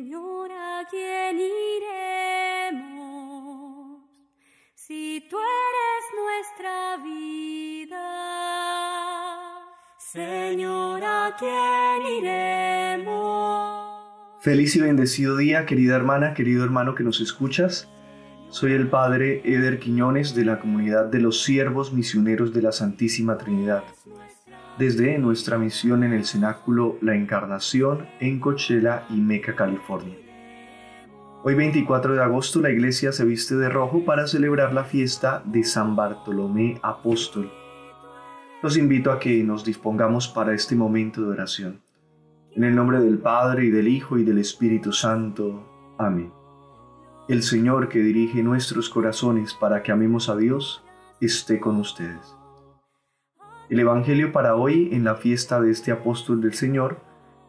Señor, ¿a quién iremos? Si tú eres nuestra vida. Señor, ¿a quién iremos? Feliz y bendecido día, querida hermana, querido hermano que nos escuchas. Soy el Padre Eder Quiñones de la comunidad de los siervos misioneros de la Santísima Trinidad. Desde nuestra misión en el cenáculo La Encarnación en Coachella y Meca, California. Hoy 24 de agosto la iglesia se viste de rojo para celebrar la fiesta de San Bartolomé Apóstol. Los invito a que nos dispongamos para este momento de oración. En el nombre del Padre y del Hijo y del Espíritu Santo. Amén. El Señor que dirige nuestros corazones para que amemos a Dios, esté con ustedes. El Evangelio para hoy en la fiesta de este apóstol del Señor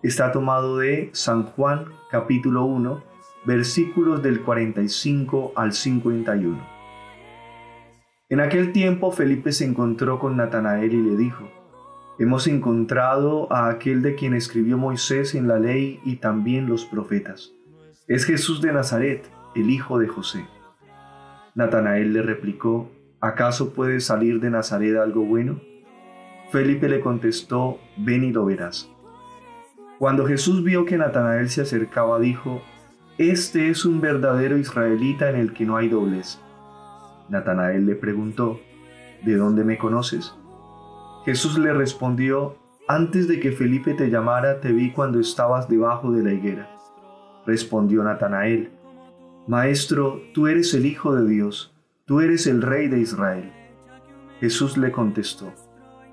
está tomado de San Juan capítulo 1 versículos del 45 al 51. En aquel tiempo Felipe se encontró con Natanael y le dijo, Hemos encontrado a aquel de quien escribió Moisés en la ley y también los profetas. Es Jesús de Nazaret el hijo de José. Natanael le replicó, ¿acaso puede salir de Nazaret algo bueno? Felipe le contestó, ven y lo verás. Cuando Jesús vio que Natanael se acercaba, dijo, Este es un verdadero israelita en el que no hay doblez. Natanael le preguntó, ¿de dónde me conoces? Jesús le respondió, Antes de que Felipe te llamara, te vi cuando estabas debajo de la higuera. Respondió Natanael, Maestro, tú eres el Hijo de Dios, tú eres el Rey de Israel. Jesús le contestó,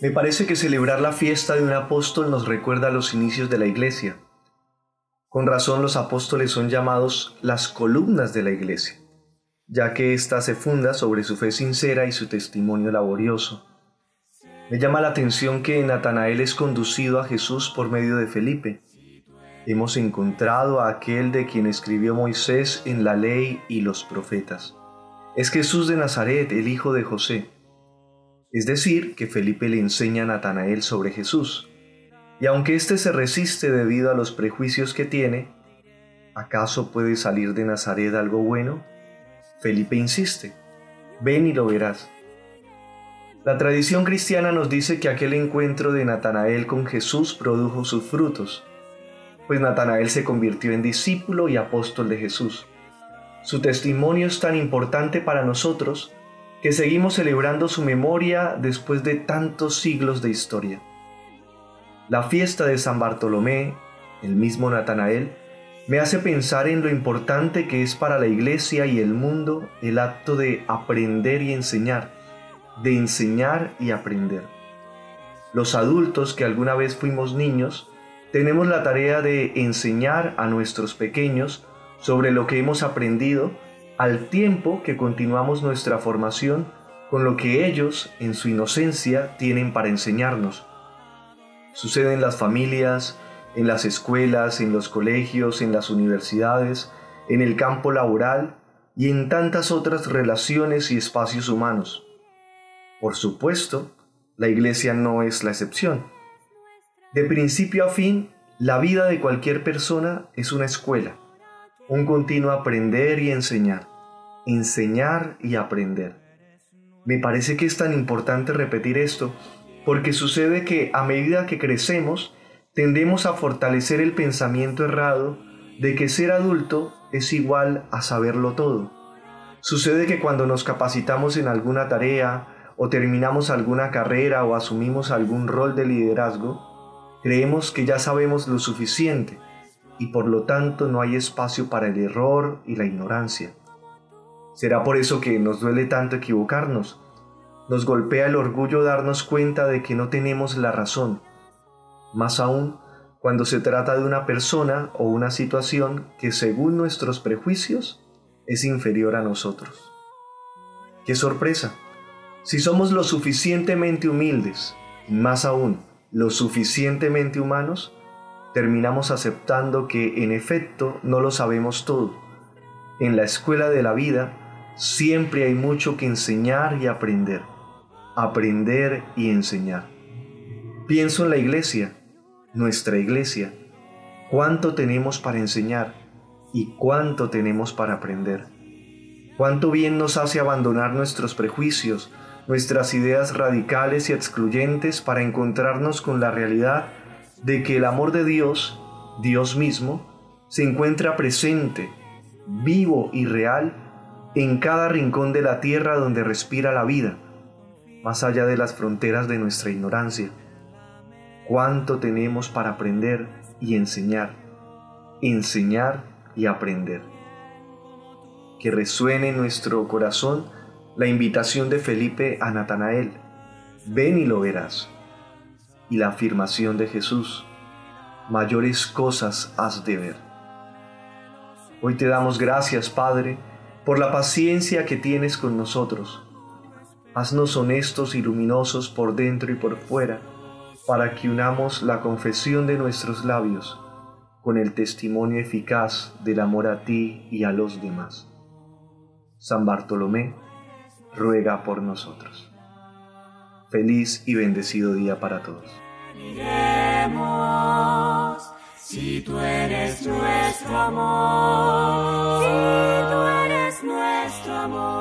Me parece que celebrar la fiesta de un apóstol nos recuerda los inicios de la iglesia. Con razón los apóstoles son llamados las columnas de la iglesia, ya que ésta se funda sobre su fe sincera y su testimonio laborioso. Me llama la atención que Natanael es conducido a Jesús por medio de Felipe. Hemos encontrado a aquel de quien escribió Moisés en la ley y los profetas. Es Jesús de Nazaret, el hijo de José. Es decir, que Felipe le enseña a Natanael sobre Jesús. Y aunque éste se resiste debido a los prejuicios que tiene, ¿acaso puede salir de Nazaret algo bueno? Felipe insiste, ven y lo verás. La tradición cristiana nos dice que aquel encuentro de Natanael con Jesús produjo sus frutos, pues Natanael se convirtió en discípulo y apóstol de Jesús. Su testimonio es tan importante para nosotros que seguimos celebrando su memoria después de tantos siglos de historia. La fiesta de San Bartolomé, el mismo Natanael, me hace pensar en lo importante que es para la iglesia y el mundo el acto de aprender y enseñar, de enseñar y aprender. Los adultos que alguna vez fuimos niños, tenemos la tarea de enseñar a nuestros pequeños sobre lo que hemos aprendido al tiempo que continuamos nuestra formación con lo que ellos, en su inocencia, tienen para enseñarnos. Sucede en las familias, en las escuelas, en los colegios, en las universidades, en el campo laboral y en tantas otras relaciones y espacios humanos. Por supuesto, la iglesia no es la excepción. De principio a fin, la vida de cualquier persona es una escuela un continuo aprender y enseñar, enseñar y aprender. Me parece que es tan importante repetir esto porque sucede que a medida que crecemos tendemos a fortalecer el pensamiento errado de que ser adulto es igual a saberlo todo. Sucede que cuando nos capacitamos en alguna tarea o terminamos alguna carrera o asumimos algún rol de liderazgo, creemos que ya sabemos lo suficiente y por lo tanto no hay espacio para el error y la ignorancia. Será por eso que nos duele tanto equivocarnos. Nos golpea el orgullo darnos cuenta de que no tenemos la razón. Más aún cuando se trata de una persona o una situación que según nuestros prejuicios es inferior a nosotros. ¡Qué sorpresa! Si somos lo suficientemente humildes, más aún, lo suficientemente humanos, terminamos aceptando que en efecto no lo sabemos todo. En la escuela de la vida siempre hay mucho que enseñar y aprender. Aprender y enseñar. Pienso en la iglesia, nuestra iglesia. ¿Cuánto tenemos para enseñar y cuánto tenemos para aprender? ¿Cuánto bien nos hace abandonar nuestros prejuicios, nuestras ideas radicales y excluyentes para encontrarnos con la realidad de que el amor de Dios, Dios mismo, se encuentra presente, vivo y real en cada rincón de la tierra donde respira la vida, más allá de las fronteras de nuestra ignorancia. ¿Cuánto tenemos para aprender y enseñar? Enseñar y aprender. Que resuene en nuestro corazón la invitación de Felipe a Natanael. Ven y lo verás y la afirmación de Jesús, mayores cosas has de ver. Hoy te damos gracias, Padre, por la paciencia que tienes con nosotros. Haznos honestos y luminosos por dentro y por fuera, para que unamos la confesión de nuestros labios con el testimonio eficaz del amor a ti y a los demás. San Bartolomé, ruega por nosotros. Feliz y bendecido día para todos. si tú eres nuestro amor, si tú eres nuestro amor.